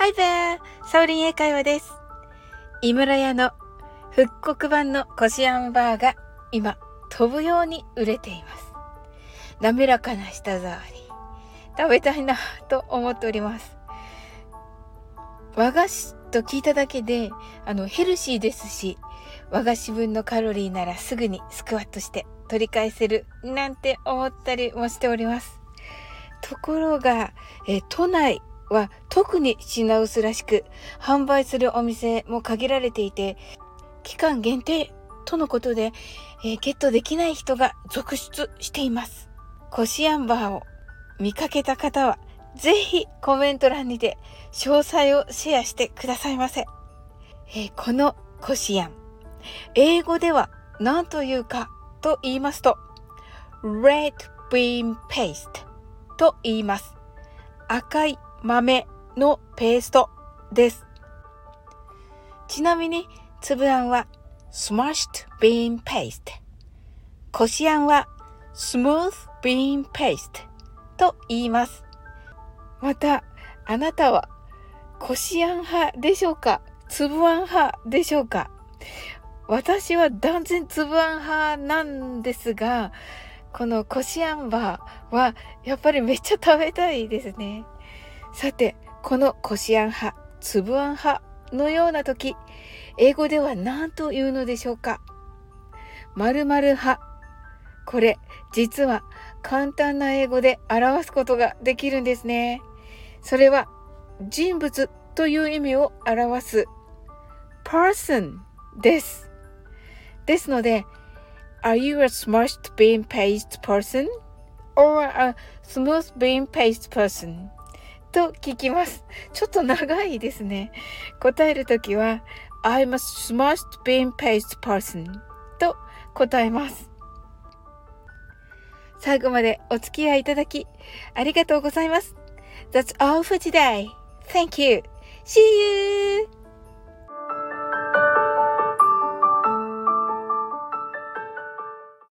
Hi there! サオリン英会話です。井村屋の復刻版のこしあんバーが今飛ぶように売れています。滑らかな舌触り。食べたいなと思っております。和菓子と聞いただけで、あの、ヘルシーですし、和菓子分のカロリーならすぐにスクワットして取り返せるなんて思ったりもしております。ところが、え都内は特に品薄らしく、販売するお店も限られていて、期間限定とのことで、えー、ゲットできない人が続出しています。コシアンバーを見かけた方は、ぜひコメント欄にて詳細をシェアしてくださいませ。えー、このコシアン、英語では何というかと言いますと、Red Bean Paste と言います。赤い豆のペーストです。ちなみに、粒あんは smashed bean paste。こしあんは smooth bean paste と言います。また、あなたはこしあん派でしょうか？粒あん派でしょうか？私は断然粒あん派なんですが、このこしあんバーはやっぱりめっちゃ食べたいですね。さて、このこしあん派、粒あん派のような時、英語では何と言うのでしょうか？〇〇派。これ、実は簡単な英語で表すことができるんですね。それは、人物という意味を表す person です。ですので、Are you a smashed bean paste person? or a smooth bean paste person? と聞きます。ちょっと長いですね。答えるときは I'm a smashed bean paste person と答えます。最後までお付き合いいただきありがとうございます。That's all for today. Thank you. See you!